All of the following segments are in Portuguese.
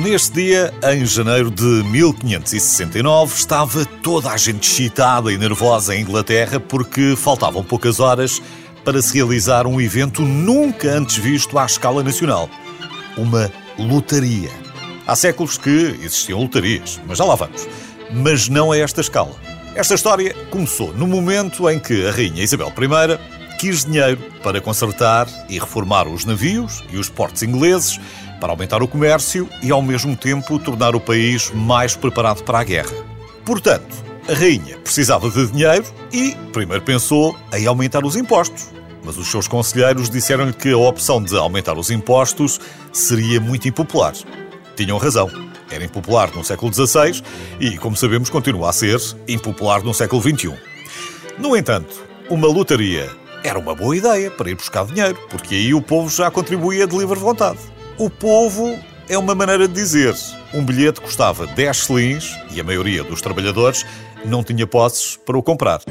Neste dia, em janeiro de 1569, estava toda a gente excitada e nervosa em Inglaterra porque faltavam poucas horas para se realizar um evento nunca antes visto à escala nacional: uma lotaria. Há séculos que existiam lotarias, mas já lá vamos. Mas não a esta escala. Esta história começou no momento em que a Rainha Isabel I quis dinheiro para consertar e reformar os navios e os portos ingleses para aumentar o comércio e, ao mesmo tempo, tornar o país mais preparado para a guerra. Portanto, a rainha precisava de dinheiro e primeiro pensou em aumentar os impostos. Mas os seus conselheiros disseram-lhe que a opção de aumentar os impostos seria muito impopular. Tinham razão. Era impopular no século XVI e, como sabemos, continua a ser impopular no século XXI. No entanto, uma lotaria era uma boa ideia para ir buscar dinheiro, porque aí o povo já contribuía de livre vontade. O povo é uma maneira de dizer. Um bilhete custava 10 selins e a maioria dos trabalhadores não tinha posses para o comprar.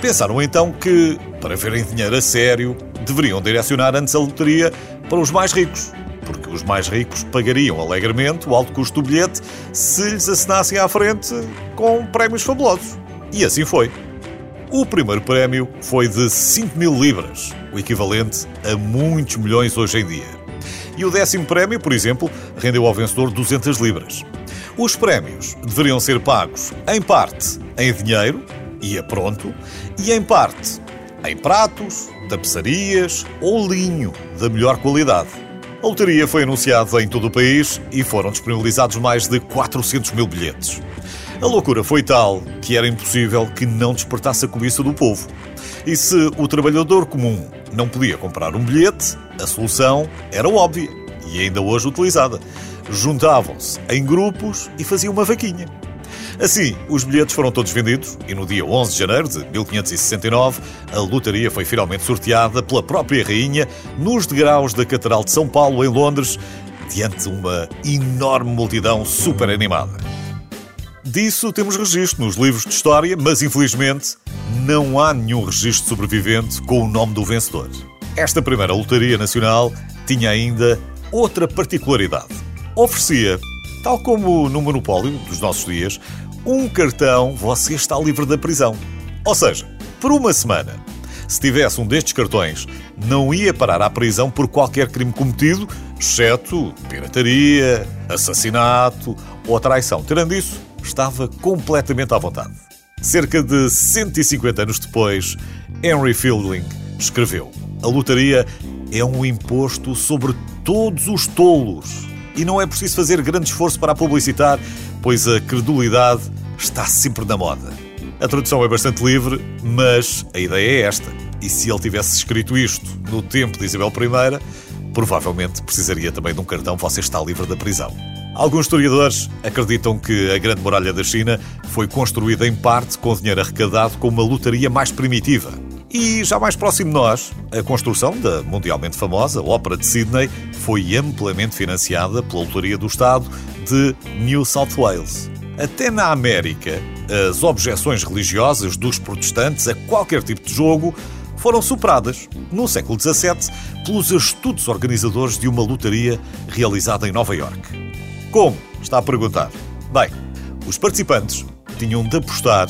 Pensaram então que, para verem dinheiro a sério, deveriam direcionar antes a loteria para os mais ricos, porque os mais ricos pagariam alegremente o alto custo do bilhete se lhes assinassem à frente com prémios fabulosos. E assim foi. O primeiro prémio foi de 5 mil libras, o equivalente a muitos milhões hoje em dia e o décimo prémio, por exemplo, rendeu ao vencedor 200 libras. Os prémios deveriam ser pagos, em parte, em dinheiro, e a pronto, e em parte, em pratos, tapeçarias ou linho da melhor qualidade. A loteria foi anunciada em todo o país e foram disponibilizados mais de 400 mil bilhetes. A loucura foi tal que era impossível que não despertasse a cobiça do povo. E se o trabalhador comum não podia comprar um bilhete, a solução era óbvia e ainda hoje utilizada. Juntavam-se em grupos e faziam uma vaquinha. Assim, os bilhetes foram todos vendidos e no dia 11 de janeiro de 1569 a lotaria foi finalmente sorteada pela própria rainha nos degraus da Catedral de São Paulo, em Londres, diante de uma enorme multidão super animada. Disso temos registro nos livros de história, mas infelizmente não há nenhum registro sobrevivente com o nome do vencedor. Esta primeira lotaria nacional tinha ainda outra particularidade. Oferecia, tal como no monopólio dos nossos dias, um cartão você está livre da prisão. Ou seja, por uma semana, se tivesse um destes cartões, não ia parar à prisão por qualquer crime cometido, exceto pirataria, assassinato ou traição. Tirando isso, estava completamente à vontade. Cerca de 150 anos depois, Henry Fielding escreveu: A lotaria é um imposto sobre todos os tolos. E não é preciso fazer grande esforço para a publicitar, pois a credulidade está sempre na moda. A tradução é bastante livre, mas a ideia é esta. E se ele tivesse escrito isto no tempo de Isabel I, provavelmente precisaria também de um cartão Você está livre da prisão. Alguns historiadores acreditam que a Grande Muralha da China foi construída em parte com dinheiro arrecadado com uma lotaria mais primitiva. E já mais próximo de nós, a construção da mundialmente famosa Ópera de Sydney foi amplamente financiada pela Lotaria do Estado de New South Wales. Até na América, as objeções religiosas dos protestantes a qualquer tipo de jogo foram superadas, no século XVII, pelos astutos organizadores de uma lotaria realizada em Nova Iorque. Como? Está a perguntar. Bem, os participantes tinham de apostar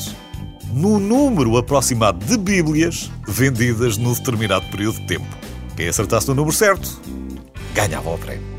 no número aproximado de Bíblias vendidas num determinado período de tempo. Quem acertasse no número certo ganhava o prémio.